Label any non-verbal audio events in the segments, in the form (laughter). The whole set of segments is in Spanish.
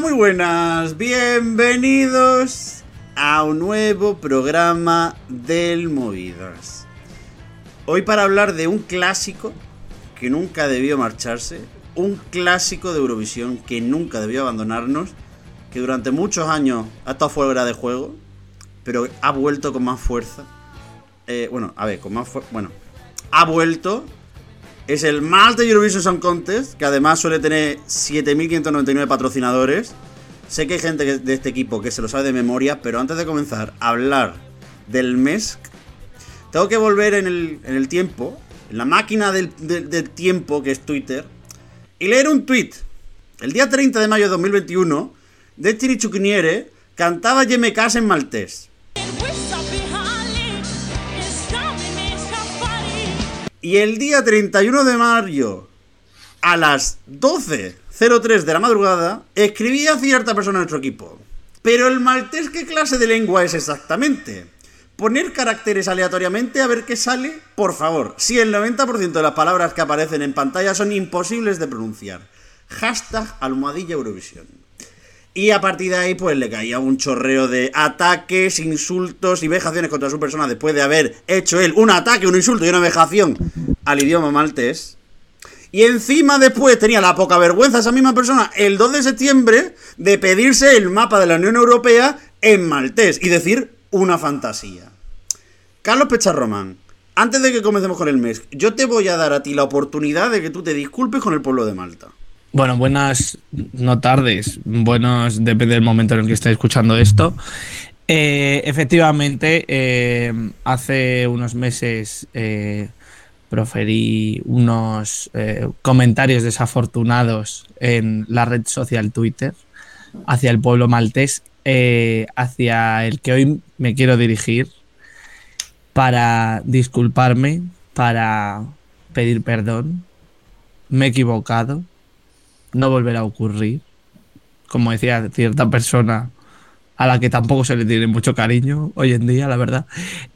Muy buenas. Bienvenidos a un nuevo programa del Movidas. Hoy para hablar de un clásico que nunca debió marcharse, un clásico de Eurovisión que nunca debió abandonarnos, que durante muchos años ha estado fuera de juego, pero ha vuelto con más fuerza. Eh, bueno, a ver, con más fuerza. Bueno, ha vuelto. Es el Malta Eurovision Song Contest, que además suele tener 7.599 patrocinadores. Sé que hay gente de este equipo que se lo sabe de memoria, pero antes de comenzar a hablar del MESC, tengo que volver en el, tiempo, en la máquina del, del- tiempo que es Twitter, y leer un tweet. El día 30 de mayo de 2021, Destiny Chukniere cantaba Je me casa en maltés. Y el día 31 de mayo, a las 12.03 de la madrugada, escribía cierta persona en nuestro equipo. Pero el maltés, ¿qué clase de lengua es exactamente? Poner caracteres aleatoriamente a ver qué sale, por favor. Si el 90% de las palabras que aparecen en pantalla son imposibles de pronunciar. Hashtag almohadilla Eurovisión. Y a partir de ahí, pues le caía un chorreo de ataques, insultos y vejaciones contra su persona después de haber hecho él un ataque, un insulto y una vejación al idioma maltés. Y encima después tenía la poca vergüenza esa misma persona el 2 de septiembre de pedirse el mapa de la Unión Europea en maltés y decir una fantasía. Carlos Pecharromán, antes de que comencemos con el mes, yo te voy a dar a ti la oportunidad de que tú te disculpes con el pueblo de Malta. Bueno, buenas, no tardes, buenos, depende del momento en el que estéis escuchando esto. Eh, efectivamente, eh, hace unos meses eh, proferí unos comentarios desafortunados en la red social Twitter hacia el pueblo maltés, hacia el que hoy me quiero dirigir para disculparme, para pedir perdón. Me he equivocado no volverá a ocurrir. Como decía cierta persona a la que tampoco se le tiene mucho cariño hoy en día, la verdad.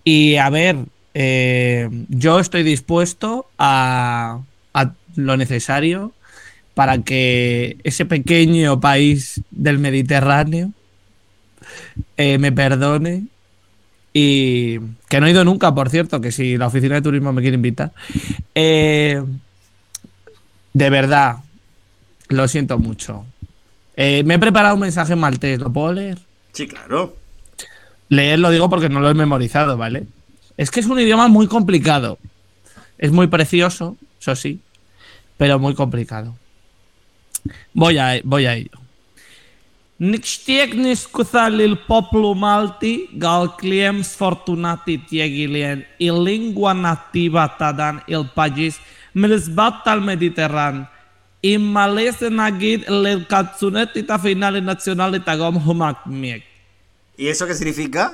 Y a ver, eh, yo estoy dispuesto a, lo necesario para que ese pequeño país del Mediterráneo eh, me perdone y que no he ido nunca, por cierto, que si la oficina de turismo me quiere invitar. Eh, de verdad, lo siento mucho. Eh, me he preparado un mensaje en maltés, ¿lo puedo leer? Sí, claro. Leer lo digo porque no lo he memorizado, ¿vale? Es que es un idioma muy complicado. Es muy precioso, eso sí, pero muy complicado. Voy a, voy a ello. Nixtieg scusar il popolo malti gal cliem sfortunati tiegilien i lingua nativa tadan il pagis melesbat al Mediterran i malese nagid el katsunet ita finale nacional tagom humak miek. ¿Y eso qué significa?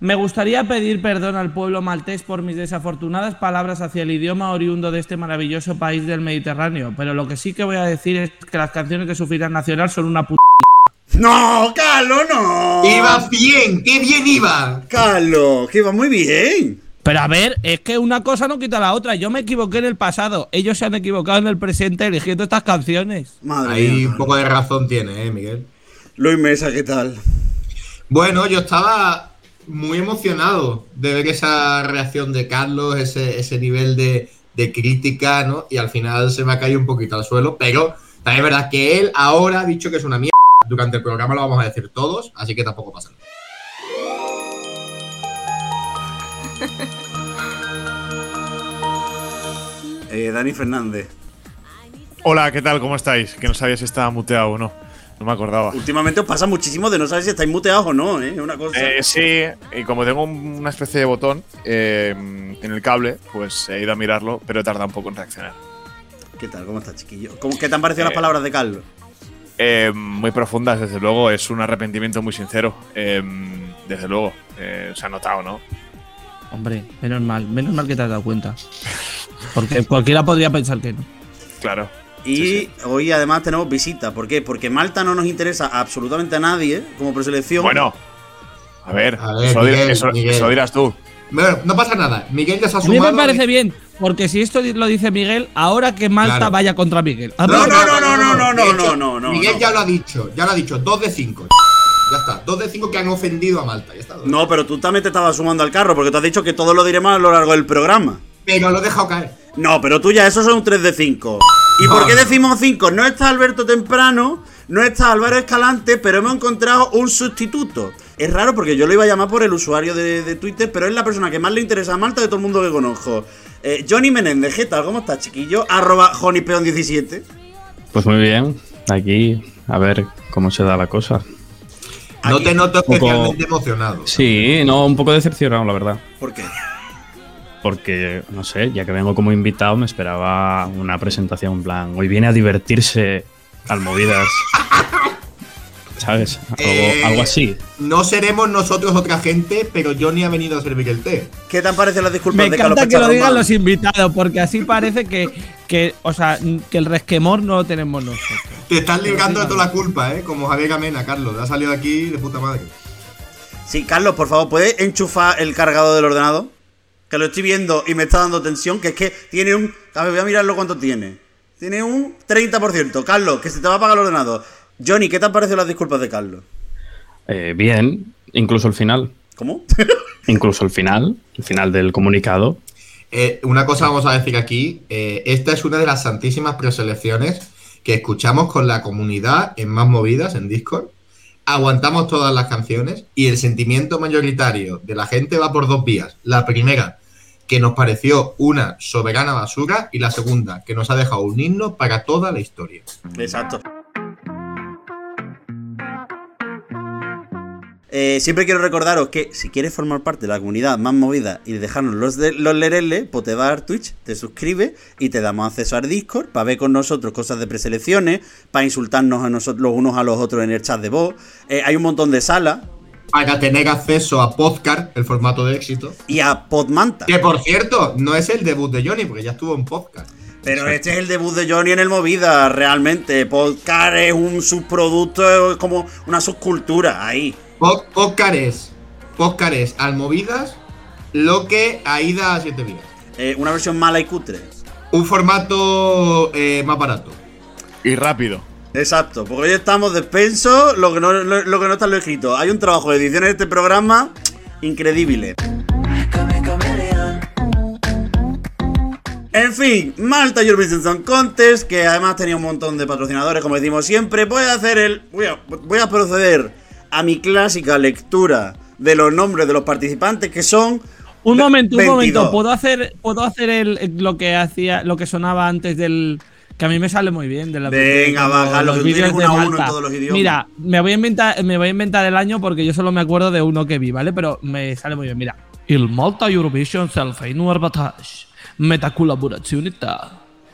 Me gustaría pedir perdón al pueblo maltés por mis desafortunadas palabras hacia el idioma oriundo de este maravilloso país del Mediterráneo, pero lo que sí que voy a decir es que las canciones de su final nacional son una puta. (laughs) ¡No, Carlos, no! Iba bien, qué bien iba. Carlos, que va muy bien. Pero a ver, es que una cosa no quita la otra. Yo me equivoqué en el pasado, ellos se han equivocado en el presente eligiendo estas canciones. Madre Ahí mía. un poco de razón tiene, eh, Miguel. Luis Mesa, ¿qué tal? Bueno, yo estaba muy emocionado de ver esa reacción de Carlos, ese, ese nivel de, de crítica, ¿no? Y al final se me ha caído un poquito al suelo, pero también es verdad que él ahora ha dicho que es una mierda. Durante el programa lo vamos a decir todos, así que tampoco pasa nada. (laughs) Eh, Dani Fernández. Hola, ¿qué tal? ¿Cómo estáis? Que no sabía si estaba muteado o no. No me acordaba. Últimamente os pasa muchísimo de no saber si estáis muteados o no, ¿eh? Una cosa. Eh, sí, y como tengo un- una especie de botón eh, en el cable, pues he ido a mirarlo, pero tarda un poco en reaccionar. ¿Qué tal? ¿Cómo estás, chiquillo? ¿Cómo, ¿Qué te han parecido las Eh, palabras de Carlos? Eh, muy profundas, desde luego. Es un arrepentimiento muy sincero. eh, desde luego. Eh, se ha notado, ¿no? Hombre, menos mal, menos mal que te has dado cuenta. Porque (laughs) cualquiera podría pensar que no. Claro. Y sí, sí. hoy además tenemos visita. ¿Por qué? Porque Malta no nos interesa absolutamente a nadie como preselección. Bueno. A ver, A ver, eso, di- Miguel, eso- Miguel. eso dirás tú. Bueno, no pasa nada. Miguel ya se ha A mí me sumado. parece bien, porque si esto lo dice Miguel, ahora que Malta Claro. vaya contra Miguel. No, no, no, no, no, no, De no, hecho, no, no, Miguel no. ya lo ha dicho, ya lo ha dicho, 2 de 5. Ya está, 2 de 5 que han ofendido a Malta, ya está. No, pero tú también te estabas sumando al carro porque tú has dicho que todo lo diremos a lo largo del programa. Pero lo he dejado caer. No, pero tú ya, esos son un 3 de 5. ¿Y No, por qué no. decimos 5? No está Alberto Temprano, no está Álvaro Escalante, pero hemos encontrado un sustituto. Es raro porque yo lo iba a llamar por el usuario de, de Twitter, pero es la persona que más le interesa a Malta de todo el mundo que conozco. Eh, Johnny Menéndez, ¿qué tal? ¿Cómo estás, chiquillo? Arroba JonyPeon17. Pues muy bien, aquí a ver cómo se da la cosa. No Aquí. te noto poco- especialmente emocionado. Sí, no, un poco decepcionado, la verdad. ¿Por qué? Porque, no sé, ya que vengo como invitado, me esperaba una presentación en plan, hoy viene a divertirse al movidas. (laughs) ¿Sabes? Algo, Eh, algo así. No seremos nosotros otra gente, pero Johnny ha venido a servir el té. ¿Qué te parecido las disculpas Me de Carlos encanta que lo digan los invitados, porque así parece que, que, o sea, que el resquemor no lo tenemos nosotros. Te estás ligando de toda la culpa, ¿eh? Como Javier Gamena, Carlos. Te ha salido aquí de puta madre. Sí, Carlos, por favor, ¿puedes enchufar el cargador del ordenador? Que lo estoy viendo y me está dando tensión, que es que tiene un... A ver, voy a mirarlo cuánto tiene. Tiene un 30%. Carlos, que se te va a apagar el ordenador. Johnny, ¿qué te han parecido las disculpas de Carlos? Eh, bien, incluso el final. ¿Cómo? (laughs) Incluso el final, el final del comunicado. Eh, una cosa vamos a decir aquí. eh, esta es una de las santísimas preselecciones que escuchamos con la comunidad en más movidas en Discord. Aguantamos todas las canciones y el sentimiento mayoritario de la gente va por dos vías. La primera, que nos pareció una soberana basura y la segunda, que nos ha dejado un himno para toda la historia. Exacto. Eh, siempre quiero recordaros que si quieres formar parte de la comunidad más movida y dejarnos los, de, los lereles, pues te vas a dar Twitch, te suscribes y te damos acceso al Discord para ver con nosotros cosas de preselecciones, para insultarnos a nosotros los unos a los otros en el chat de voz. Eh, hay un montón de salas Para tener acceso a podcast, el formato de éxito. y a Podmanta. Que por cierto, no es el debut de Johnny, porque ya estuvo en podcast. Pero este es el debut de Johnny en el Movida, realmente. Podcast es un subproducto, es como una subcultura ahí. Po- Podcast es, podcast es Almovidas, lo que Aida a 7 vidas. Eh, una versión mala y cutre. Un formato eh, más barato. Y rápido. Exacto, porque hoy estamos despensos, lo que no, lo, lo que no está en lo escrito. Hay un trabajo de edición en este programa increíble. En fin, Malta Eurovision Song Contest, que además tenía un montón de patrocinadores, como decimos siempre. Voy a hacer el. Voy a, voy a proceder a mi clásica lectura de los nombres de los participantes, que son. Un momento, un 22. momento. ¿Puedo hacer, puedo hacer el, lo que hacía, lo que sonaba antes del. Que a mí me sale muy bien de la Venga, Carlos, los tienes vídeos de uno a uno en Malta. todos los idiomas. Mira, me voy a inventar, me voy a inventar el año porque yo solo me acuerdo de uno que vi, ¿vale? Pero me sale muy bien. Mira, il Malta Eurovision Selfie Nueva Batage, Meta Collaborazione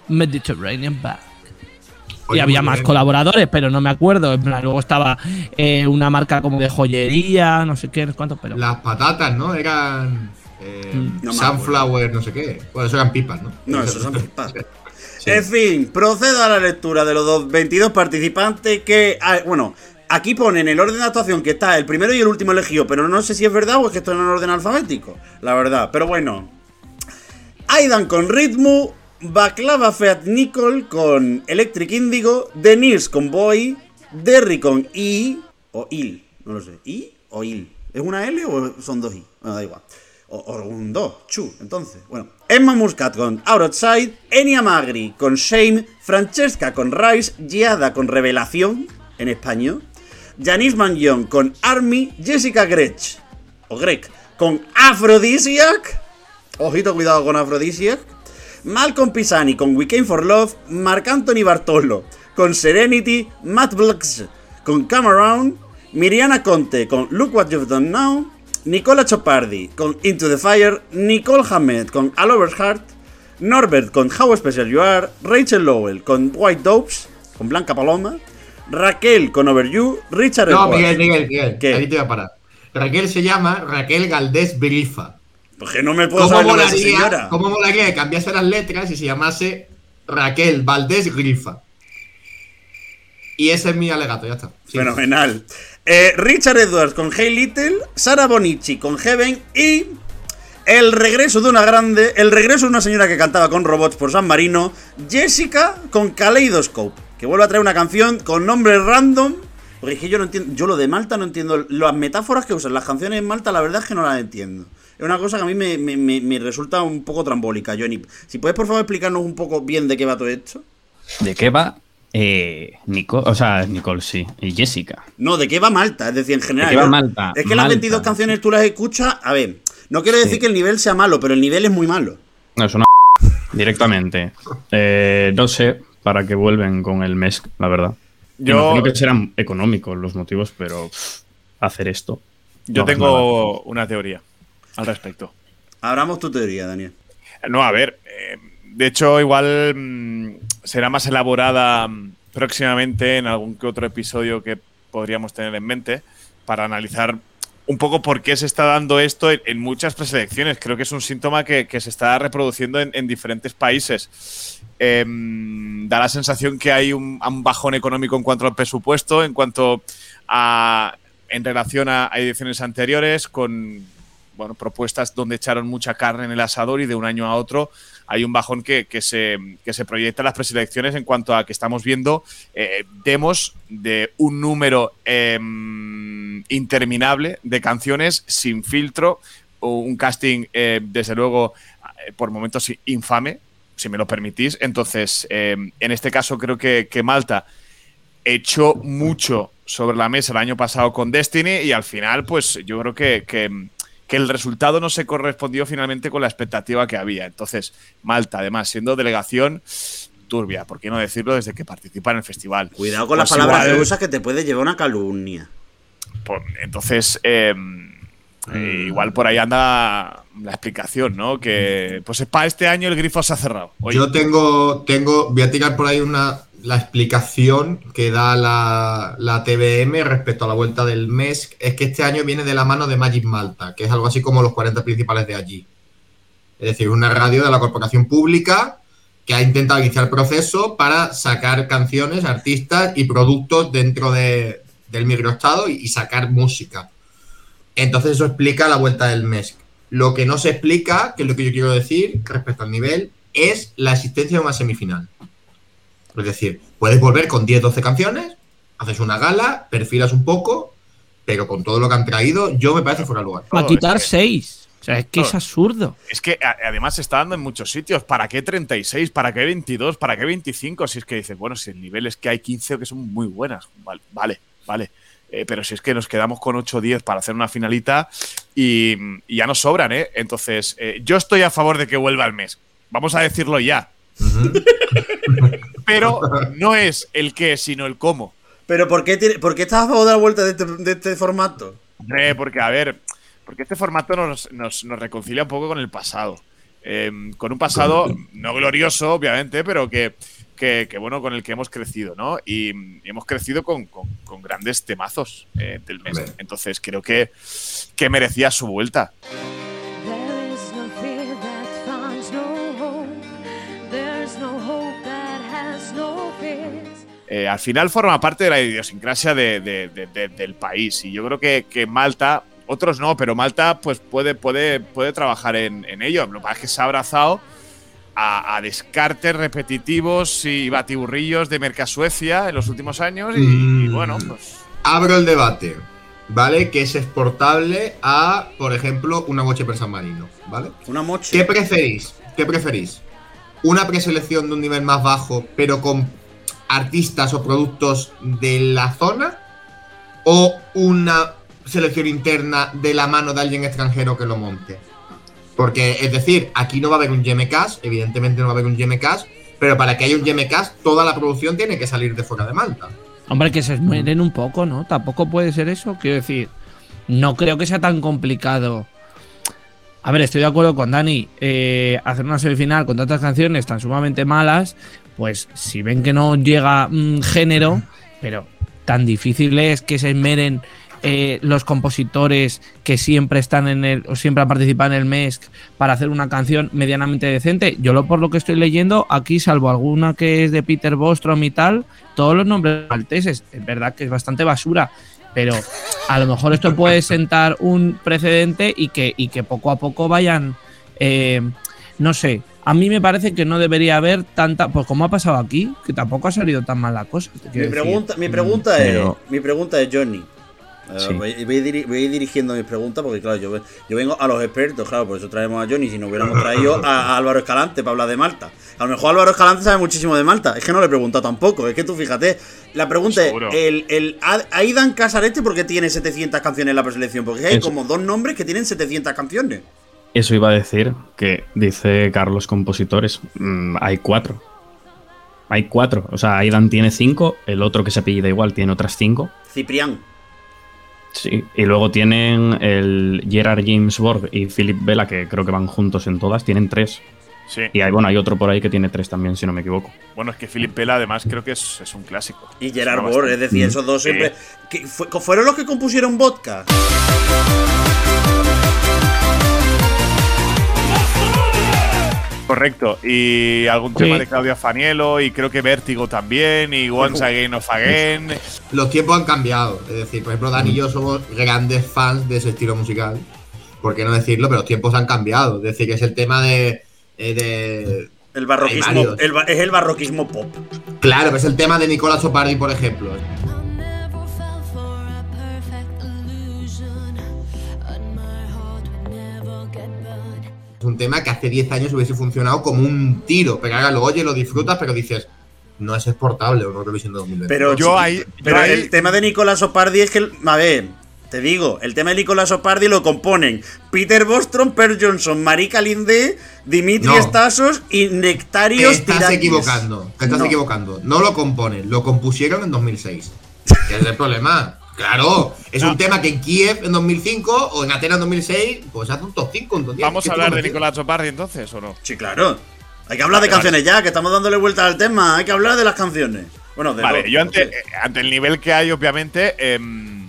Mediterranean Back. Oye, y había más bien. colaboradores, pero no me acuerdo. En plan, luego estaba eh, una marca como de joyería, no sé qué, no sé cuánto, pero. Las patatas, ¿no? Eran. eh, Mm. No sunflower, no sé qué. Bueno, eso eran pipas, ¿no? No, eso (laughs) son pipas. (laughs) En fin, procedo a la lectura de los dos 22 participantes que. ah, bueno, aquí ponen el orden de actuación que está el primero y el último elegido, pero no sé si es verdad o es que esto es en orden alfabético. La verdad, pero bueno. Aidan con Ritmo, Baklava Feat Nicole con Electric Indigo, Denise con Boy, Derry con I o Il, no lo sé. ¿I o Il? ¿Es una L o son dos I? Bueno, da igual. O, un 2, Chu, entonces. Bueno. Emma Muscat con Outside, Enya Magri con Shame, Francesca con Rise, Giada con Revelación, en español, Janice Manjon con Army, Jessica Grech, o Greg, con Aphrodisiac, ojito cuidado con Aphrodisiac, Malcolm Pisani con Weekend for Love, Marc Anthony Bartolo con Serenity, Matt Blux con Come Around, Miriana Conte con Look What You've Done Now, Nicola Chopardi con Into the Fire, Nicole Hamed con All Over Heart, Norbert con How Special You Are, Rachel Lowell con White Dopes, con Blanca Paloma, Raquel con Over You, Richard No, Edwards. Miguel, Miguel, Miguel. ¿Qué? Aquí te voy a parar. Raquel se llama Raquel Galdés Brifa. Pues que no me puedo ¿Cómo saber molaría, señora. ¿Cómo molaría que cambiase las letras y se llamase Raquel Valdés Grifa? Y ese es mi alegato, ya está. Sí. Fenomenal. Eh, Richard Edwards con Hey Little, Sara Bonici con Heaven y El regreso de una grande, el regreso de una señora que cantaba con robots por San Marino, Jessica con Kaleidoscope, que vuelve a traer una canción con nombre random. Porque es que yo no entiendo, yo lo de Malta no entiendo, las metáforas que usan las canciones en Malta, la verdad es que no las entiendo. Es una cosa que a mí me, me- me- me resulta un poco trambólica, Johnny. Si puedes, por favor, explicarnos un poco bien de qué va todo esto. ¿De qué va? Eh, Nico, o sea, Nicole, sí. Y Jessica. No, ¿de qué va Malta? Es decir, en general. qué va Malta? Es que las Malta. 22 canciones tú las escuchas. A ver, no quiero decir Sí. que el nivel sea malo, pero el nivel es muy malo. No, es una directamente. Eh, no sé para qué vuelven con el MESC, la verdad. Yo- Imagino que serán económicos los motivos, pero pff, hacer esto. Yo no tengo una teoría al respecto. Abramos tu teoría, Daniel. No, a ver. eh, de hecho, igual mm, será más elaborada mm, próximamente en algún que otro episodio que podríamos tener en mente para analizar un poco por qué se está dando esto en, en muchas preselecciones. Creo que es un síntoma que, que se está reproduciendo en, en diferentes países. Em, da la sensación que hay un, un bajón económico en cuanto al presupuesto, en cuanto a en relación a, a ediciones anteriores, con bueno, propuestas donde echaron mucha carne en el asador y de un año a otro hay un bajón que, que se, que se proyecta en las preselecciones en cuanto a que estamos viendo eh, demos de un número em, interminable de canciones sin filtro, un casting eh, desde luego eh, por momentos infame, si me lo permitís. Entonces, em, en este caso creo que, que Malta echó mucho sobre la mesa el año pasado con Destiny y al final, pues yo creo que- que el resultado no se correspondió finalmente con la expectativa que había. Entonces, Malta, además, siendo delegación turbia, ¿por qué no decirlo desde que participa en el festival? Cuidado con Pues las palabras igual- que usas que te puede llevar una calumnia. Por- entonces, eh, eh, igual por ahí anda la explicación, ¿no? Que pues para este año el grifo se ha cerrado. Oye, Yo tengo, tengo, voy a tirar por ahí una, la explicación que da la, la TVM respecto a la vuelta del MESC. Es que este año viene de la mano de Magic Malta, que es algo así como los 40 principales de allí. Es decir, una radio de la corporación pública que ha intentado iniciar el proceso para sacar canciones, artistas y productos dentro de- del microestado y, y sacar música. Entonces eso explica la vuelta del MESC. Lo que no se explica, que es lo que yo quiero decir respecto al nivel, es la existencia de una semifinal. Es decir, puedes volver con 10, 12 canciones, haces una gala, perfilas un poco, pero con todo lo que han traído, yo me parece fuera de lugar. Va a Oh, quitar es que- seis. O sea, es que es absurdo. Es que además se está dando en muchos sitios. ¿Para qué 36? ¿Para qué 22? ¿Para qué 25? Si es que dices, bueno, si el nivel es que hay 15 que son muy buenas. Vale, vale. vale. Eh, pero si es que nos quedamos con 8 o 10 para hacer una finalita y, y ya nos sobran, ¿eh? Entonces, eh, yo estoy a favor de que vuelva el mes. Vamos a decirlo ya. (laughs) Pero (laughs) no es el qué, sino el cómo. Pero ¿por qué, tiene- por qué estás a favor de la vuelta de este, de este formato? Hombre, porque, a ver, porque este formato nos, nos- nos reconcilia un poco con el pasado. Eh, con un pasado no glorioso, obviamente, pero que, que- que, bueno, con el que hemos crecido, ¿no? Y, y hemos crecido con, con- con grandes temazos eh, del mes. Entonces creo que, que merecía su vuelta. Eh, al final forma parte de la idiosincrasia de- de- de- de- del país. Y yo creo que, que Malta, otros no, pero Malta pues puede, puede, puede trabajar en, en ello. Lo que pasa es que se ha abrazado a, a descartes repetitivos y batiburrillos de Mercasuecia en los últimos años. Y, y Mm. bueno, pues. Abro el debate, ¿vale? Que es exportable a, por ejemplo, una boche per San Marino, ¿vale? Una moche. ¿Qué preferís? ¿Qué preferís? ¿Una preselección de un nivel más bajo, pero con artistas o productos de la zona? ¿O una selección interna de la mano de alguien extranjero que lo monte? Porque, es decir, aquí no va a haber un GMCast, evidentemente no va a haber un GMCast, pero para que haya un GMCast, toda la producción tiene que salir de fuera de Malta. Hombre, que se esmeren un poco, ¿no? Tampoco puede ser eso. Quiero decir, no creo que sea tan complicado. A ver, estoy de acuerdo con Dani. eh, hacer una semifinal con tantas canciones tan sumamente malas, pues si ven que no llega mm, género, pero tan difícil es que se esmeren eh, los compositores que siempre están en el o siempre han participado en el MESC para hacer una canción medianamente decente. Yo lo por lo que estoy leyendo aquí, salvo alguna que es de Peter Bostrom y tal, todos los nombres malteses. Es verdad que es bastante basura. pero a lo mejor esto puede sentar un precedente y que, y que poco a poco vayan, eh, no sé, a mí me parece que no debería haber tanta, pues como ha pasado aquí, que tampoco ha salido tan mal la cosa. Mi pregunta, mi pregunta pero- es, mi pregunta es Johnny. Sí. voy, voy a diri- voy a ir dirigiendo mis preguntas porque claro, yo, ve- yo vengo a los expertos, claro, por eso traemos a Johnny, si no hubiéramos traído a, a Álvaro Escalante para hablar de Malta. A lo mejor Álvaro Escalante sabe muchísimo de Malta, es que no le he preguntado tampoco, es que tú fíjate, la pregunta Seguro. es, el, el Aidan Casarete por qué tiene 700 canciones en la preselección? Porque hay Eso. como dos nombres que tienen 700 canciones. Eso iba a decir que dice Carlos Compositores, mm, hay cuatro. Hay cuatro. O sea, Aidan tiene cinco, el otro que se apellida igual tiene otras cinco. Ciprián. Sí. Y luego tienen el Gerard James Borg y Philip Vela, que creo que van juntos en todas, tienen tres. Sí. Y hay, bueno, hay otro por ahí que tiene tres también, si no me equivoco. Bueno, es que Philip Pela además creo que es, es un clásico. Y Gerard Suena Bor, es decir, esos dos siempre. que fue- ¿Fueron los que compusieron vodka? Correcto. Y algún Sí. tema de Claudia Fanielo y creo que Vértigo también y Once Again of Again. Los tiempos han cambiado. Es decir, por ejemplo, Dan y yo somos grandes fans de ese estilo musical. ¿Por qué no decirlo? Pero los tiempos han cambiado. Es decir, que es el tema de. eh, de- El barroquismo, el es el barroquismo pop. claro, es el tema de Nicolas Sopardi, por ejemplo. Un tema que hace 10 años hubiese funcionado como un tiro. Pero ahora lo oyes, lo disfrutas, pero dices, no es exportable o no Eurovisión de 2020. Pero Yo ahí- Pero ahí- el tema de Nicolás Opardi es que, el- a ver, te digo, el tema de Nicolás Opardi lo componen Peter Bostrom, Per Johnson, Marika Linde, Dimitri No. Stasos y te Nectarios estás Tirakis. equivocando. Te estás No. equivocando. No lo componen, lo compusieron en 2006. ¿Qué es el problema? Claro, es un tema que en Kiev en 2005 o en Atenas en 2006, pues hace un top 5, un top 10. ¿Vamos ¿Qué a hablar de? Nicolás Chopardi entonces o no? Sí, claro. Hay que hablar de Vale, canciones ya, que estamos dándole vuelta al tema. Hay que hablar de las canciones. Bueno, de Vale, los- yo ante, eh, ante el nivel que hay, obviamente, em,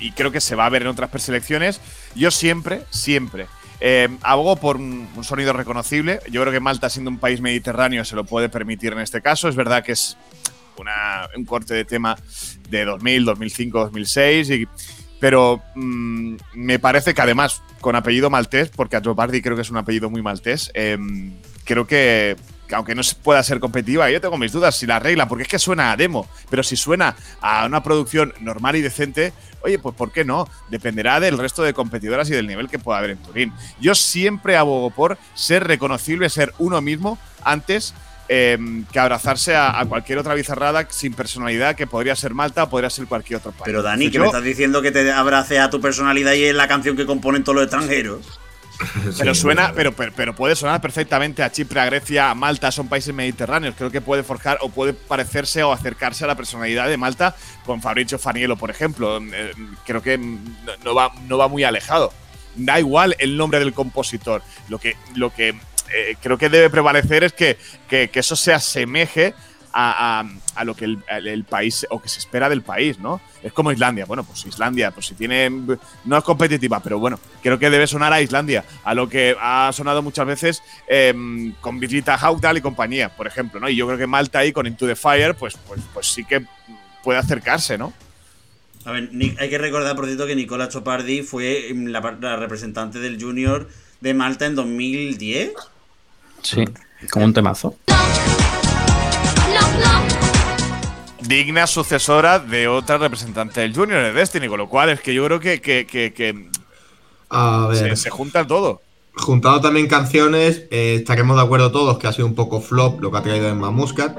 y creo que se va a ver en otras preselecciones, yo siempre, siempre em, abogo por un, un sonido reconocible. Yo creo que Malta, siendo un país mediterráneo, se lo puede permitir en este caso. Es verdad que es una- un corte de tema de 2000, 2005, 2006, y- pero mm, me parece que además, con apellido maltés, porque a Bardi creo que es un apellido muy maltés, em, creo que, que aunque no pueda ser competitiva, yo tengo mis dudas si la arregla, porque es que suena a demo, pero si suena a una producción normal y decente, oye, pues ¿por qué no? Dependerá del resto de competidoras y del nivel que pueda haber en Turín. Yo siempre abogo por ser reconocible, ser uno mismo antes em, que abrazarse a, a cualquier otra bizarrada sin personalidad que podría ser Malta o podría ser cualquier otro país. Pero Dani, que me estás diciendo que te abrace a tu personalidad y es la canción que componen todos los extranjeros. (laughs) Pero suena, pero, pero, pero puede sonar perfectamente a Chipre, a Grecia, a Malta, son países mediterráneos. Creo que puede forjar o puede parecerse o acercarse a la personalidad de Malta con Fabrizio Faniello, por ejemplo. Eh, creo que no, no va, no va muy alejado. Da igual el nombre del compositor. Lo que, lo que eh, creo que debe prevalecer es que, que- eso se asemeje a, a- lo que el, el- país o que se espera del país, ¿no? Es como Islandia. Bueno, pues Islandia, pues si tiene. No es competitiva, pero bueno, creo que debe sonar a Islandia, a lo que ha sonado muchas veces em, con Birgitta Haugdal y compañía, por ejemplo, ¿no? Y yo creo que Malta ahí con Into the Fire, pues, pues, pues sí que puede acercarse, ¿no? A ver, hay que recordar, por cierto, que Nicola Chopardi fue la representante del Junior de Malta en 2010. Sí, como un temazo. Digna sucesora de otra representante del Junior, de Destiny, con lo cual es que yo creo que, que- que- que A se, ver, se junta todo. juntado también canciones, eh, estaremos de acuerdo todos que ha sido un poco flop lo que ha traído Emma Muscat.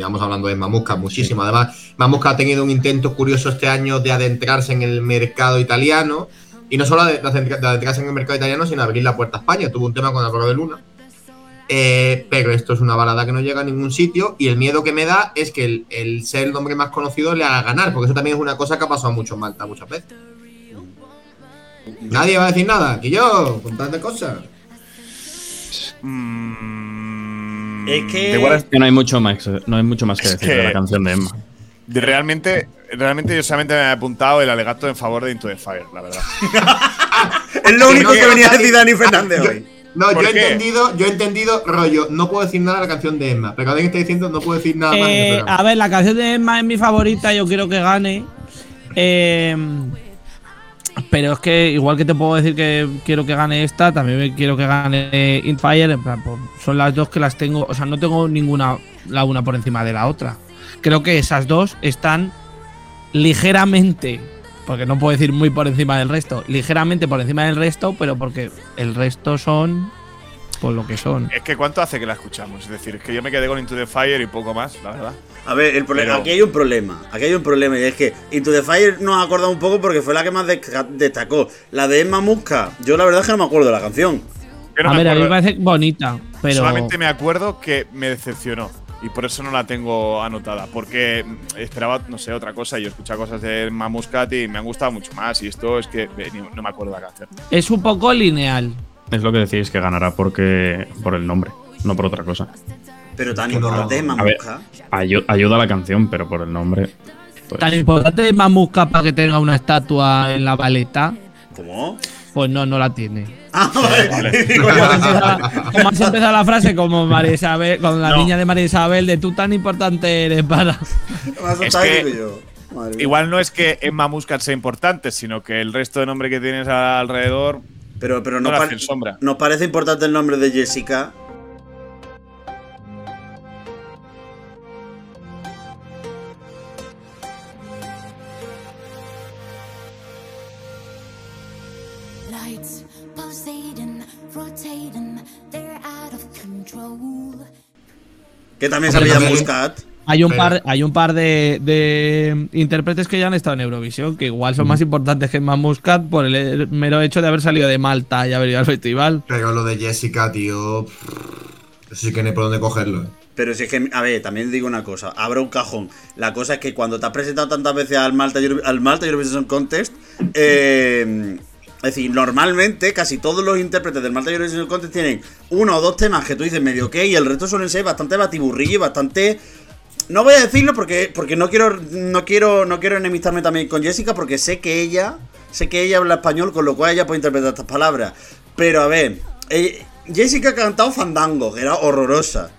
Llevamos hablando de Mamusca muchísimo. Además, Mamusca ha tenido un intento curioso este año de adentrarse en el mercado italiano. Y no solo de, de adentra- de adentrarse en el mercado italiano, sino abrir la puerta a España. Tuvo un tema con Álvaro de Luna. Eh, pero esto es una balada que no llega a ningún sitio. Y el miedo que me da es que el, el ser el nombre más conocido le haga ganar. Porque eso también es una cosa que ha pasado mucho en Malta muchas veces. Nadie va a decir nada. Que yo, contadme cosas. Mm, Es que- de igual- Que no hay mucho más, no hay mucho más que Es decir que- de la canción de Emma. realmente, realmente yo solamente me he apuntado el alegato en favor de Into the Fire, la verdad. (laughs) Es lo Que único no que venía a Dani- decir Dani Fernández hoy. No, yo ¿Por he qué? entendido, yo he entendido, rollo, no puedo decir nada de la canción de Emma, pero alguien está diciendo no puedo decir nada más. el Eh, a ver, la canción de Emma es mi favorita, yo quiero que gane. Eh, pero es que igual que te puedo decir que quiero que gane esta, también quiero que gane Infire. Pues, son las dos que las tengo. O sea, no tengo ninguna la una por encima de la otra. Creo que esas dos están ligeramente, porque no puedo decir muy por encima del resto, ligeramente por encima del resto, pero porque el resto son por lo que son. Es que ¿cuánto hace que la escuchamos? Es decir, es que yo me quedé con Into the Fire y poco más, la verdad. A ver, el problema, Pero- aquí hay un problema. Aquí hay un problema y es que Into the Fire nos ha acordado un poco porque fue la que más destacó. La de Emma Musca, yo la verdad es que no me acuerdo de la canción. No a ver, a mí me parece bonita, pero. Solamente me acuerdo que me decepcionó. Y por eso no la tengo anotada. Porque esperaba, no sé, otra cosa. Yo he escuchado cosas de Mamuscat y me han gustado mucho más. Y esto es que eh, no me acuerdo de la canción. Es un poco lineal. Es lo que decís, que ganará porque por el nombre, no por otra cosa. Pero tan importante es Emma a ver. Musca. Ayu- ayuda a la canción, pero por el nombre. pues- Tan importante es Mamusca para que tenga una estatua en la baleta. ¿Cómo? Pues no, no la tiene. Ah, (laughs) vale. (laughs) Como yo, has empezado, la frase como María Isabel, con la No. niña de María Isabel, de tú tan importante eres para. Es que- yo. Igual no es que Emma Muscat sea importante, sino que el resto de nombre que tienes alrededor. Pero, pero no nos, le par- hacen sombra. nos parece importante el nombre de Jessica. Lights pulsating, rotating, they're out of control. Que también salía Muscat. Hay un Pero- par, hay un par de, de intérpretes que ya han estado en Eurovisión, que igual son más importantes que Mamuscat por el mero hecho de haber salido de Malta y haber ido al festival. Pero lo de Jessica, tío. Eso sí que no hay por dónde cogerlo. eh. Pero si es que, a ver, también digo una cosa, abra un cajón. La cosa es que cuando te has presentado tantas veces al Malta, al Malta Eurovision Contest, eh, es decir, normalmente casi todos los intérpretes del Malta Eurovision Contest tienen uno o dos temas que tú dices medio ok y el resto suelen ser bastante batiburrillo y bastante... No voy a decirlo porque, porque no quiero no quiero no quiero enemistarme también con Jessica porque sé que ella sé que ella habla español con lo cual ella puede interpretar estas palabras. Pero a ver, eh, Jessica ha cantado Fandango, que era horrorosa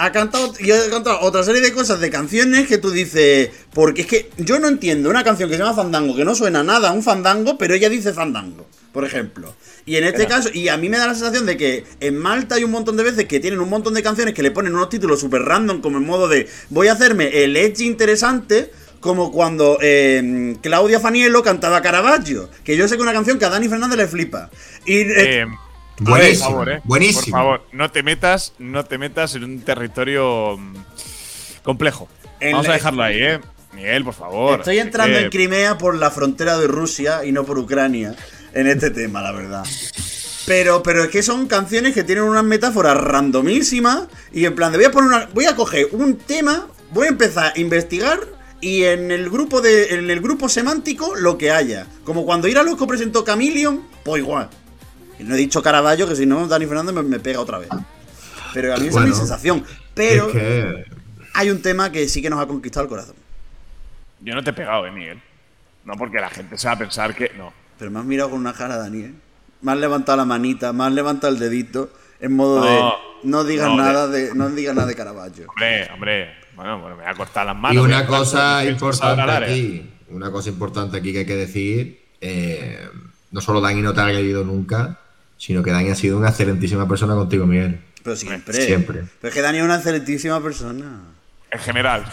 ha cantado y ha cantado otra serie de cosas de canciones que tú dices. Porque es que yo no entiendo una canción que se llama Fandango, que no suena nada un fandango, pero ella dice Fandango, por ejemplo. Y en este caso, y a mí me da la sensación de que en Malta hay un montón de veces que tienen un montón de canciones que le ponen unos títulos súper random, como en modo de voy a hacerme el edge interesante. Como cuando eh, Claudia Faniello cantaba Caravaggio. Que yo sé que una canción que a Dani Fernández le flipa. Y eh, Eh, Buenísimo. por favor, eh. buenísimo. Por favor, no te metas, no te metas en un territorio mm, complejo. En Vamos la- a dejarlo ahí, ¿eh? Miguel, por favor. Estoy entrando Eh, en Crimea por la frontera de Rusia y no por Ucrania en este tema, la verdad. Pero, pero es que son canciones que tienen unas metáforas randomísimas y en plan de voy a poner una, voy a coger un tema, voy a empezar a investigar y en el grupo de en el grupo semántico lo que haya. Como cuando Ira Loco presentó Chameleon, pues igual. Y no he dicho Caraballo que si no Dani Fernández me, me pega otra vez. Pero a mí esa es mi sensación. Pero Es que. hay un tema que sí que nos ha conquistado el corazón. Yo no te he pegado, eh, Miguel. No porque la gente se va a pensar que. No. Pero me has mirado con una cara, Dani, ¿eh? Me has levantado la manita, me has levantado el dedito en modo No, de no digas no, nada de no digas nada de Caravaggio. Hombre, hombre. Bueno, bueno, me voy a cortar las Y manos. a una cosa importante aquí, una cosa importante aquí que hay que decir, eh, no solo Dani no te ha agredido nunca, sino que Dani ha sido una excelentísima persona contigo, Miguel. Pero siempre. Siempre. Pero es que Dani es una excelentísima persona. En general.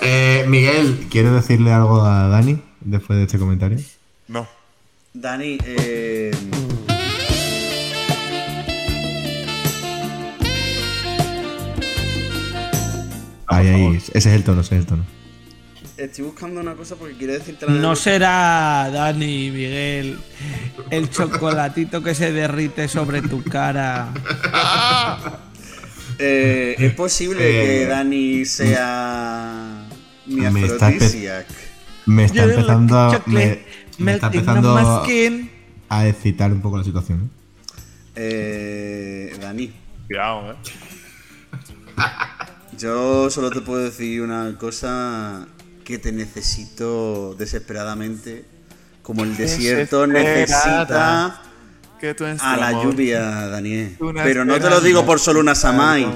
Eh, Miguel, ¿Quieres decirle algo a Dani después de este comentario? No. Dani, eh, Ahí, ahí, ese es el tono, ese es el tono. estoy buscando una cosa porque quiero decirte la No será, Dani, Miguel, el chocolatito que se derrite sobre tu cara. (laughs) Eh, es posible Eh, que Dani sea mi me está afrodisiac. Me está empezando a. Me está empezando a, excitar un poco la situación. ¿eh? Dani, Cuidado, eh. (laughs) yo solo te puedo decir una cosa que te necesito desesperadamente, como el desierto necesita que tú A la amor. lluvia, Daniel. Una Pero no te lo digo por solo una Samai.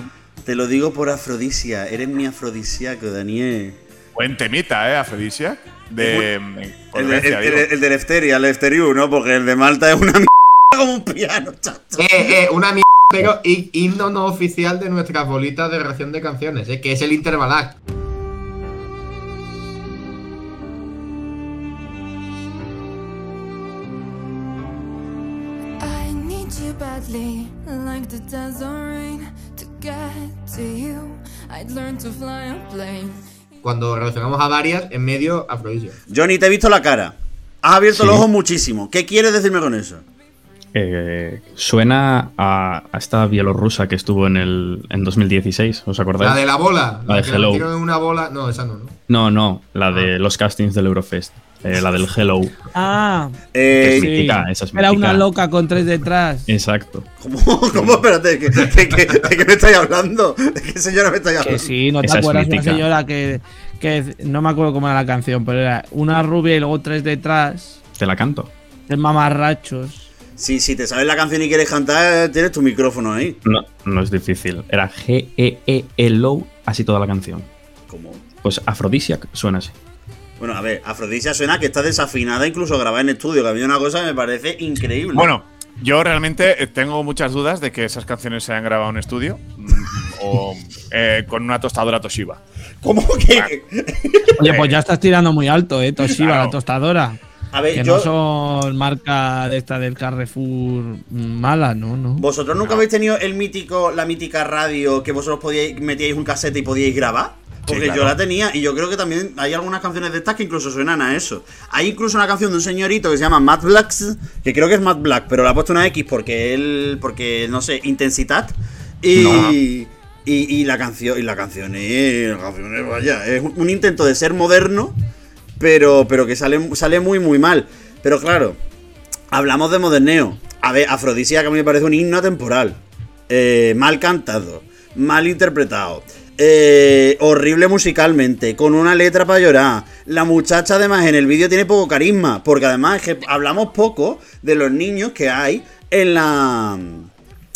Te lo digo por afrodisia. Eres mi afrodisíaco, Daniel. Buen temita, ¿eh? Afrodisia. De. mm, El, de- Grecia, el- el- el de Lefteria, el Lefteriu, ¿no? Porque el de Malta es una mierda (laughs) como un piano, chacho. Eh, eh, una mierda, pero hi- himno no oficial de nuestras bolitas de ración de canciones, eh, que es el Intervalac. I need you badly, like the desert rain. To get to you, I'd learn to fly a plane. Cuando relacionamos a varias, en medio, Afrodisia. Johnny, te he visto la cara. Has abierto Sí. los ojos muchísimo. ¿Qué quieres decirme con eso? Eh, suena a, a esta bielorrusa que estuvo en el en 2016, ¿os acordáis? La de la bola. La de que Hello. una bola. No, esa no, ¿no? No, no, la de los castings del Eurofest. Eh, la del Hello. Ah, Eh, Que es sí. mítica, esa es Era mítica. una loca con tres detrás. Exacto. ¿Cómo? ¿Cómo? Espérate, ¿de qué, de qué- de qué me estáis hablando? ¿De qué señora me estáis Que hablando? sí, no te Esa es acuerdas una mítica. señora que, que no me acuerdo cómo era la canción, pero era una rubia y luego tres detrás, Te la canto. tres mamarrachos. Sí, si te sabes la canción y quieres cantar, tienes tu micrófono ahí. No, no es difícil. Era G-E-E-L-O, así toda la canción. ¿Cómo? Pues Aphrodisiac suena así. Bueno, a ver, Afrodisia suena que está desafinada incluso grabada en estudio, que a mí una cosa que me parece increíble. Bueno, yo realmente eh, tengo muchas dudas de que esas canciones se hayan grabado en estudio mm, o eh, con una tostadora Toshiba. ¿cómo que...? Oye, pues ya estás tirando muy alto, ¿eh? Toshiba, Claro. la tostadora. A ver, Que yo... no son marca de esta del Carrefour mala, ¿no? no. ¿Vosotros nunca habéis tenido el mítico, la mítica radio que vosotros podíais, metíais un casete y podíais grabar? Porque claro. yo la tenía y yo creo que también hay algunas canciones de estas que incluso suenan a eso. Hay incluso una canción de un señorito que se llama Matt Blacks, que creo que es Matt Black, pero le ha puesto una X porque él, porque no sé, intensidad. Y, No. y, y la canción, y la canción es, la canción es, vaya, es un, intento de ser moderno, pero, pero que sale, sale muy, muy mal. Pero claro, hablamos de moderneo. A ver, Afrodisia, que a mí me parece un himno temporal. mal cantado, mal interpretado. Eh, horrible musicalmente, con una letra para llorar. La muchacha además en el vídeo tiene poco carisma, porque además es que hablamos poco de los niños que hay en la...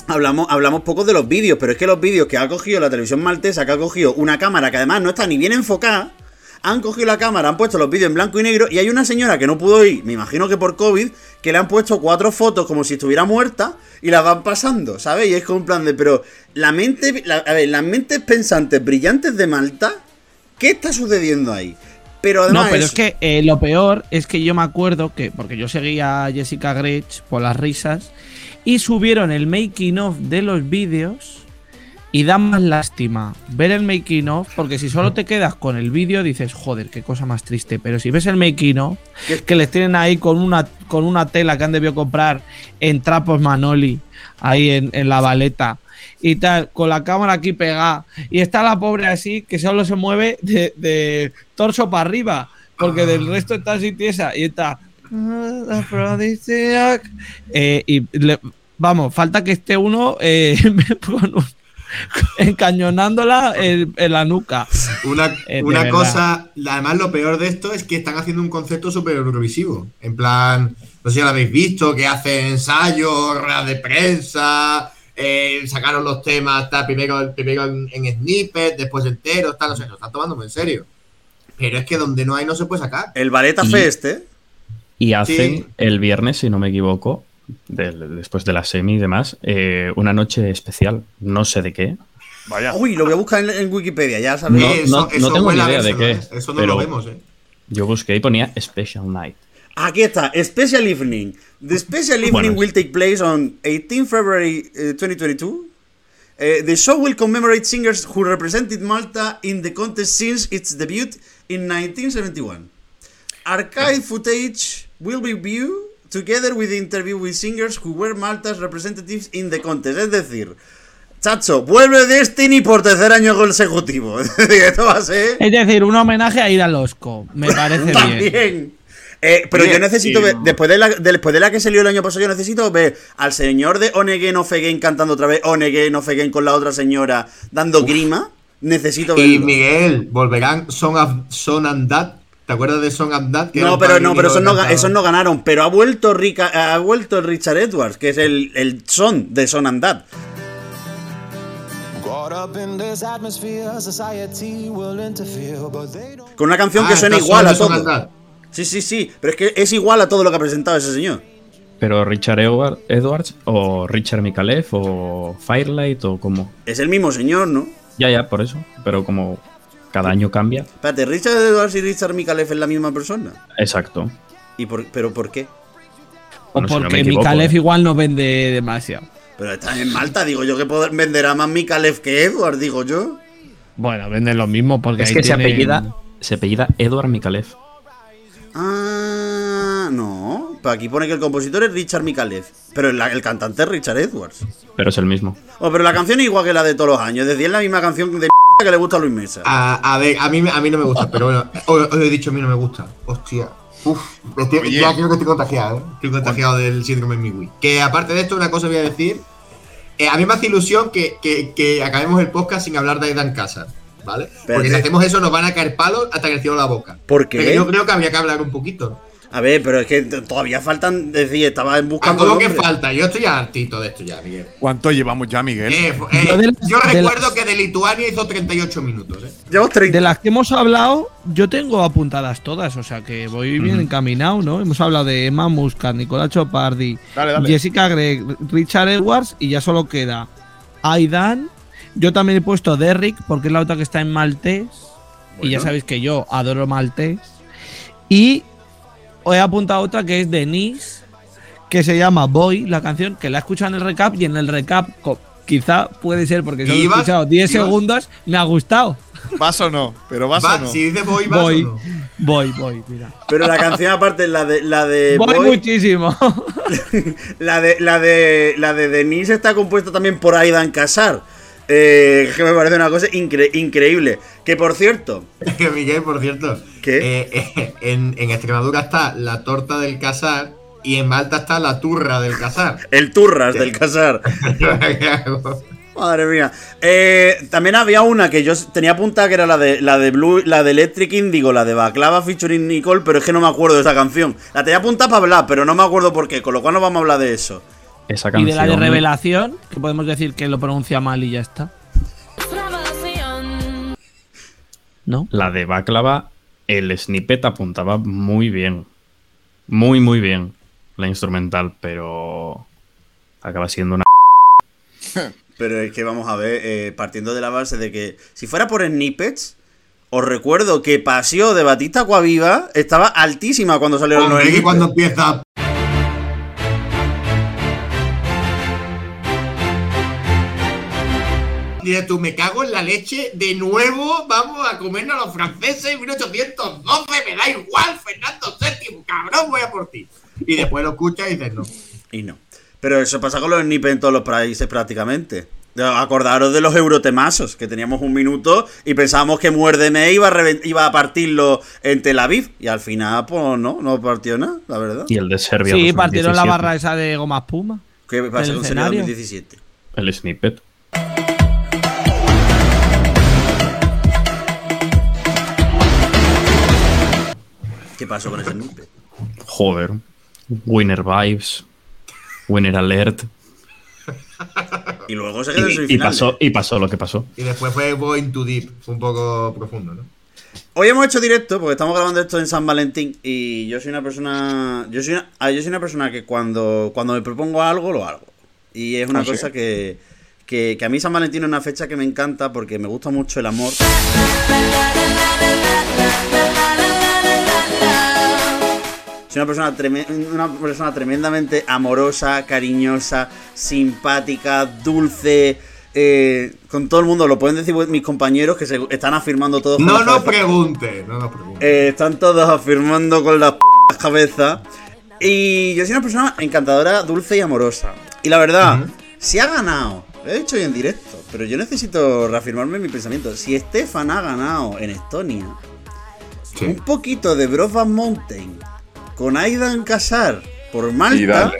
Hablamos, hablamos poco de los vídeos, pero es que los vídeos que ha cogido la televisión maltesa, que ha cogido una cámara que además no está ni bien enfocada, han cogido la cámara, han puesto los vídeos en blanco y negro y hay una señora que no pudo ir, me imagino que por COVID, que le han puesto cuatro fotos como si estuviera muerta y las van pasando, ¿sabes? Y es como un plan de, pero la mente, la- a ver, las mentes pensantes brillantes de Malta, ¿qué está sucediendo ahí? Pero además No, pero es- que eh, lo peor es que yo me acuerdo que, porque yo seguía a Jessica Grech por las risas, y subieron el making of de los vídeos y da más lástima ver el making of, porque si solo te quedas con el vídeo dices, joder, qué cosa más triste, pero si ves el making of, que les tienen ahí con una, con una tela que han debido comprar en trapos Manoli, ahí en, en la baleta. Y tal, con la cámara aquí pegada. Y está la pobre así, que solo se mueve de, torso para arriba. Porque del resto está así tiesa. Y está. "Ah, Aphrodisiac". Eh, y le- vamos, falta que esté uno eh, (laughs) con un- (laughs) encañonándola en, en la nuca. Una, Eh, una cosa, además lo peor de esto es que están haciendo un concepto súper eurovisivo. En plan, no sé si lo habéis visto, que hacen ensayos, ruedas de prensa, eh, sacaron los temas, tal, primero, primero en, en snippet, después enteros, tal, no sé, lo están tomando muy en serio. Pero es que donde no hay no se puede sacar. el Baleta Y- Fest, ¿eh? Y hacen Sí. el viernes, si no me equivoco, después de la semi y demás, eh, una noche especial. No sé de qué. Vaya. Uy, lo voy a buscar en, en Wikipedia, ya sabéis. No, Eh, eso, no- eso no tengo ni idea de qué, ¿eh? Eso no pero- lo vemos, ¿eh? Yo busqué y ponía Special Night. Aquí está, Special Evening. The Special Evening Bueno. will take place on 18 February eh, 2022. Eh, the show will commemorate singers who represented Malta in the contest since its debut in 1971. Archive footage will be viewed together with the interview with singers who were Malta's representatives in the contest. Es decir, Chacho, vuelve Destiny por tercer año consecutivo. (laughs) Es decir, Esto va a ser... Es decir, un homenaje a ir al Osco. Me (laughs) parece bien. También. Eh, pero yo necesito y- ver, después de, la, de- después de la que salió el año pasado, yo necesito ver al señor de Oneguen Ofeguen cantando otra vez Oneguen Ofeguen con la otra señora dando grima. Necesito Y verlo. Miguel, volverán Son, of, Son and That. ¿Te acuerdas de Song and That? Que No, pero no, pero esos no, esos no ganaron. Pero ha vuelto, Rica- ha vuelto Richard Edwards, que es el, el son de Son and That. Con una canción que Ah, suena igual son a todo. Sí, sí, sí. Pero es que es igual a todo lo que ha presentado ese señor. Pero Richard Edward- Edwards o Richard Mikalev o Firelight o como. Es el mismo señor, ¿no? Ya, ya, por eso. Pero como cada año cambia. Espérate, Richard Edwards y Richard Mikalev es la misma persona. Exacto. ¿Y por, ¿Pero por qué? O Bueno, si no me porque equivoco, Mikalev eh. igual no vende demasiado. Pero está en Malta, digo yo que poder- venderá más Mikalev que Edwards, digo yo. Bueno, venden lo mismo porque Es ahí que se apellida, se apellida Edward Mikalev. Ah, no. Pero aquí pone que el compositor es Richard Mikalev. Pero el, el cantante es Richard Edwards. Pero es el mismo. Oh, pero la canción es igual que la de todos los años. Es decir, es la misma canción de (laughs) que le gusta a Luis Mesa. A, a ver, a mí, a mí no me gusta, pero bueno, os, os he dicho, a mí no me gusta. Hostia. Uf, estoy, Oye. ya creo que estoy contagiado, ¿eh? Estoy contagiado del síndrome Miwi. Que aparte de esto, una cosa voy a decir. Eh, a mí me hace ilusión que, que- que acabemos el podcast sin hablar de Aidan Casa, ¿vale? Porque si hacemos eso nos van a caer palos hasta que el cielo la boca. ¿Por qué? Pero yo creo que habría que hablar un poquito. A ver, pero es que todavía faltan. Decir, estaba ¿A buscando. cómo que nombres. falta? Yo estoy hartito de esto ya, Miguel. ¿Cuánto llevamos ya, Miguel? Eh, eh, Yo de las- yo de recuerdo las- que de Lituania hizo 38 minutos, ¿eh? Llevamos 30. De las que hemos hablado, yo tengo apuntadas todas, o sea que voy bien encaminado, ¿no? Hemos hablado de Emma Muscat, Nicolás Chopardi, Dale, dale. Jessica Gregg, Richard Edwards y ya solo queda Aidan. Yo también he puesto Derrick porque es la otra que está en maltés. Y ya sabéis que yo adoro maltés. Y os he apuntado otra que es Denise, que se llama Boy, la canción, que la he escuchado en el recap y en el recap quizá puede ser porque solo he escuchado 10 ¿Ibas? segundos, me ha gustado. ¿Vas o no? ¿Pero vas Va, o no? Si dice voy, vas Voy, o no. voy, voy, mira. Pero la canción, aparte, la de. La de Voy Boy, muchísimo. (laughs) la de. La de. La de Denise está compuesta también por Aidan Casar. Eh, que me parece una cosa incre- increíble. Que por cierto. (laughs) Que Miguel, por cierto, ¿Qué? eh, eh, en, en Extremadura está la torta del casar y en Malta está la turra del casar. (laughs) El Turras del Casar. (laughs) Madre mía. Eh, también había una que yo tenía apuntada que era la de la de Blue, la de Electric Indigo, la de Baclava featuring Nicole, pero es que no me acuerdo de esa canción. La tenía apuntada para hablar, pero no me acuerdo por qué, con lo cual no vamos a hablar de eso. Esa y canción. de la de revelación, que podemos decir que lo pronuncia mal y ya está. ¿No? La de Baklava, el snippet apuntaba muy bien. Muy, muy bien. La instrumental, pero. Acaba siendo una. (laughs) Pero es que vamos a ver, eh, partiendo de la base de que si fuera por snippets, os recuerdo que Paseo de Batista Coaviva estaba altísima cuando salieron los Hombre, que snippets. cuando empieza. Dices tú, me cago en la leche, de nuevo vamos a comernos a los franceses en 1812, me da igual, Fernando VII, cabrón, voy a por ti. Y después lo escuchas y dices, no. Y no. Pero eso pasa con los snippets en todos los países prácticamente. Acordaros de los eurotemazos, que teníamos un minuto y pensábamos que Muérdeme iba a, iba a partirlo en Tel Aviv. Y al final, pues no, no partió nada, la verdad. Y el de Serbia. Sí, partieron la 2017. barra esa de goma espuma. ¿Qué pasa ¿El con escenario? 2017? El snippet. ¿Qué pasó con ese (laughs) snippet? Joder. Winner Vibes. Winner Alert. Y luego se quedó en Y, y semifinales. pasó, y pasó lo que pasó. Y después fue Going Too Deep, fue un poco profundo, ¿no? Hoy hemos hecho directo porque estamos grabando esto en San Valentín y yo soy una persona, yo soy una, ah, yo soy una persona que cuando, cuando me propongo algo lo hago y es una ¿Ah, sí? cosa que, que, que a mí San Valentín es una fecha que me encanta porque me gusta mucho el amor. Soy una persona, treme- una persona tremendamente amorosa, cariñosa, simpática, dulce. eh, con todo el mundo, lo pueden decir mis compañeros que se están afirmando todos. No nos pregunte, no nos pregunte. Eh, están todos afirmando con las p cabezas. Y yo soy una persona encantadora, dulce y amorosa. Y la verdad, si ha ganado, lo he dicho hoy en directo, pero yo necesito reafirmarme en mi pensamiento. Si Stefan ha ganado en Estonia, Sí. un poquito de Brothers Mountain con Aidan Casar por Malta,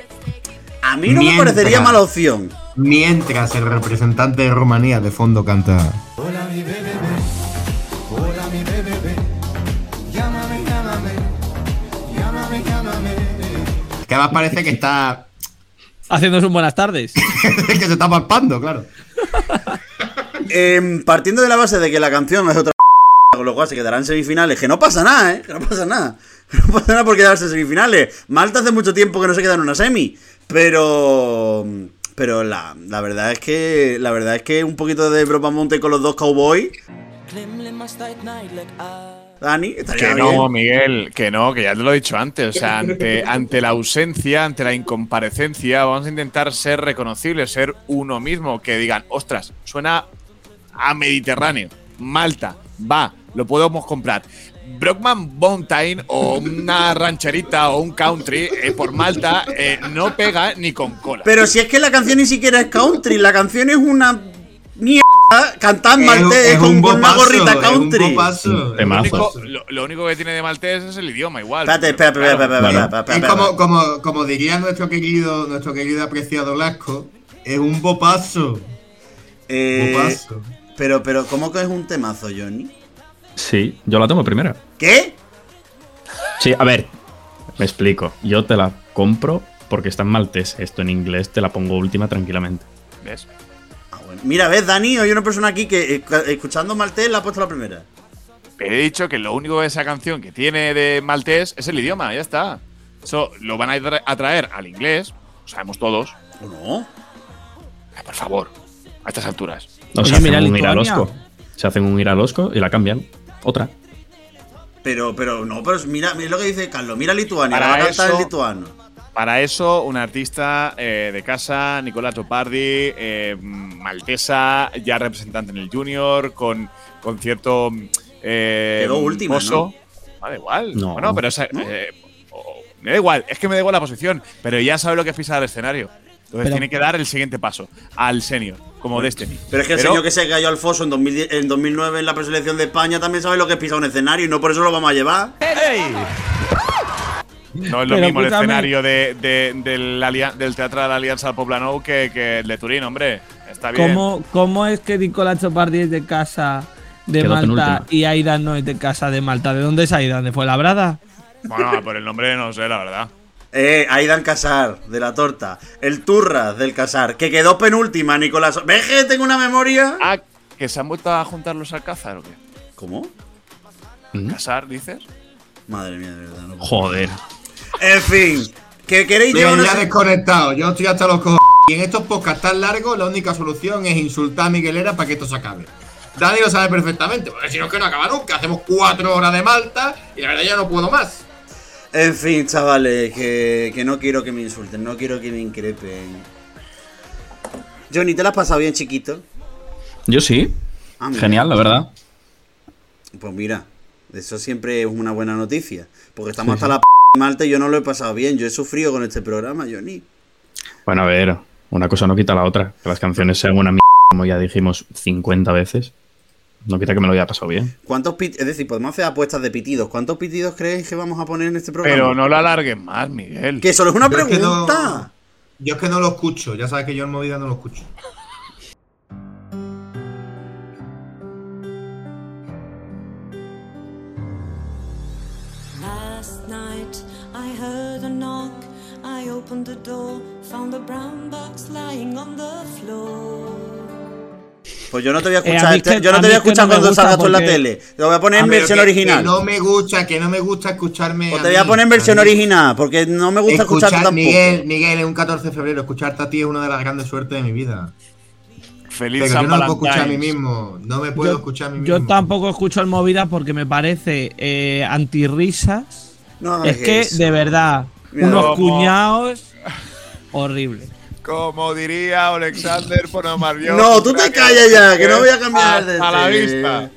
a mí no me parecería mala opción. Mientras el representante de Rumanía de fondo canta. Hola mi bebé, hola mi bebé, llámame, llámame, llámame, llámame. Que además parece que está (laughs) Haciéndose un buenas tardes. (laughs) que se está palpando, claro. Em, partiendo de la base de que la canción no es otra (laughs) con lo cual se quedarán semifinales, que no pasa nada, ¿eh? Que no pasa nada. (laughs) No pasa nada por quedarse en semifinales. Malta hace mucho tiempo que no se queda en una semi. Pero. Pero la, la verdad es que. La verdad es que un poquito de Bropamonte con los dos cowboys. Dani, Que bien. no, Miguel, que no, que ya te lo he dicho antes. O sea, ante, (laughs) ante la ausencia, ante la incomparecencia, vamos a intentar ser reconocibles, ser uno mismo. Que digan, ostras, suena a Mediterráneo, Malta, va, lo podemos comprar. Brockman Mountain o una rancherita o un country eh, por Malta eh, no pega ni con cola. Pero si es que la canción ni siquiera es country, la canción es una mierda cantada en maltés con, con una gorrita country. Lo único, lo- lo único que tiene de maltés es el idioma, igual. Espérate, espera, espera, espera, espera, Es como, como, como diría nuestro querido, nuestro querido apreciado Lasco, es un bopazo. Eh, Bopazo. pero, pero, ¿cómo que es un temazo, Johnny? Sí, yo la tomo primera. ¿Qué? Sí, a ver, me explico. Yo te la compro porque está en maltés. Esto en inglés te la pongo última tranquilamente. ¿Ves? Ah, bueno. Mira, ves, Dani, hay una persona aquí que eh, escuchando maltés la ha puesto la primera. He dicho que lo único de esa canción que tiene de maltés es el idioma, ya está. Eso lo van a tra- a traer al inglés, lo sabemos todos. ¿O no? Eh, Por favor, a estas alturas. No, se hacen mira un iralosco. Se hacen un iralosco y la cambian. Otra. Pero, pero, no, pero mira, mira lo que dice Carlos. Mira Lituania, Para la va a cantar eso- en lituano. Para eso, un artista eh, de casa, Nicola Topardi, eh, maltesa, ya representante en el Junior, con, con cierto. Eh, Quedó última, pozo. Ah, da igual. No. Bueno, pero esa- eh, oh, me da igual, es que me da igual la posición, pero ya sabe lo que es pisar el escenario. Entonces Pero- tiene que dar el siguiente paso, al senior, como Destiny. Pero es que el Pero- señor que se cayó al foso en, 2010 en 2009 en la preselección de España también sabe lo que es pisar un escenario y no por eso lo vamos a llevar. No es lo Pero mismo el escenario de, de- del, del Teatro de la Alianza Poblenou que, que el de Turín, hombre. Está bien. ¿Cómo, ¿Cómo es que Nicolás Chopardi es de casa de Quedó Malta y Aidan no es de casa de Malta? ¿De dónde es Aidan? ¿De Fuenlabrada? Bueno, por el nombre no sé, la verdad. Eh, Aidan Casar, de la torta. El Turras, del Casar, que quedó penúltima, Nicolás. ¿Ves que tengo una memoria? Ah, ¿que se han vuelto a juntar los Alcázar o qué? ¿Cómo? ¿Mm? ¿Casar, dices? Madre mía, de verdad. No. Joder. En fin, ¿qué queréis Bien, llevar ya una- desconectado. Yo estoy hasta los cojones. Y en estos podcasts tan largos, la única solución es insultar a Miguelera para que esto se acabe. Dani lo sabe perfectamente, porque si no es que no acaba nunca. Hacemos cuatro horas de Malta y la verdad ya no puedo más. En fin, chavales, que, que no quiero que me insulten, no quiero que me increpen. Johnny, ¿te la has pasado bien, chiquito? Yo sí. Ah. Genial, la verdad. Pues mira, eso siempre es una buena noticia. Porque estamos Sí, hasta la p Malta y yo no lo he pasado bien. Yo he sufrido con este programa, Johnny. Bueno, a ver, una cosa no quita la otra. Que las canciones sean una mierda, como ya dijimos 50 veces. No quita que me lo haya pasado bien. ¿Cuántos pit- Es decir, podemos hacer apuestas de pitidos. ¿Cuántos pitidos creéis que vamos a poner en este programa? Pero no lo alargues más, Miguel. Que solo es una Yo es que no- pregunta. Yo es que no lo escucho. Ya sabes que yo en movida no lo escucho. Last night I heard a knock. I opened the door, found a brown box lying on the floor. Pues yo no te voy a Eh, a escuchar, que- yo no te voy a escuchar no cuando salgas tú en la porque- tele. Te lo voy a poner en versión que- original. Que no me gusta, que no me gusta escucharme. O a te voy a poner en versión original, porque no me gusta Escuchar, escucharte tampoco. Miguel, Miguel, es un 14 de febrero. Escucharte a ti es una de las grandes suertes de mi vida. Feliz Pero yo San no me puedo escuchar a mí mismo. No me puedo Yo, escuchar a mí yo mismo. tampoco escucho el movida porque me parece eh, antirrisas. No es que, eso. de verdad, Mira, unos cuñados horrible. Como diría Alexander Ponomaryov. No, tú te callas ya, que no voy a cambiar de A la tele. vista.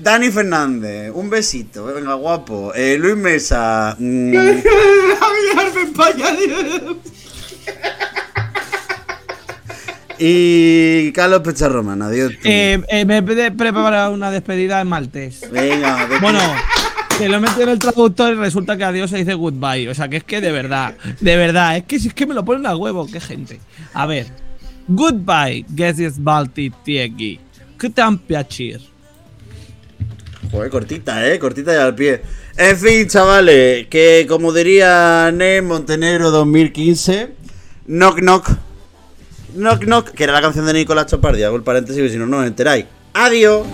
Dani Fernández, un besito, venga guapo. Eh, Luis Mesa, mm, (laughs) Dios. y Carlos Pecharroman, adiós. Eh, eh, me he preparado una despedida en maltés. Venga. Bueno, que lo meto en el traductor y resulta que adiós se dice goodbye. O sea, que es que de verdad, de verdad, es que si es que me lo ponen a huevo, qué gente. A ver. Goodbye, Gesies Balti Tiegi. Que tan piacere. Joder, cortita, eh, cortita y al pie. En fin, chavales, que como diría Ne Montenegro 2015, knock knock. Knock knock, que era la canción de Nicolás Chopardi, hago el paréntesis, si no, no os enteráis. Adiós.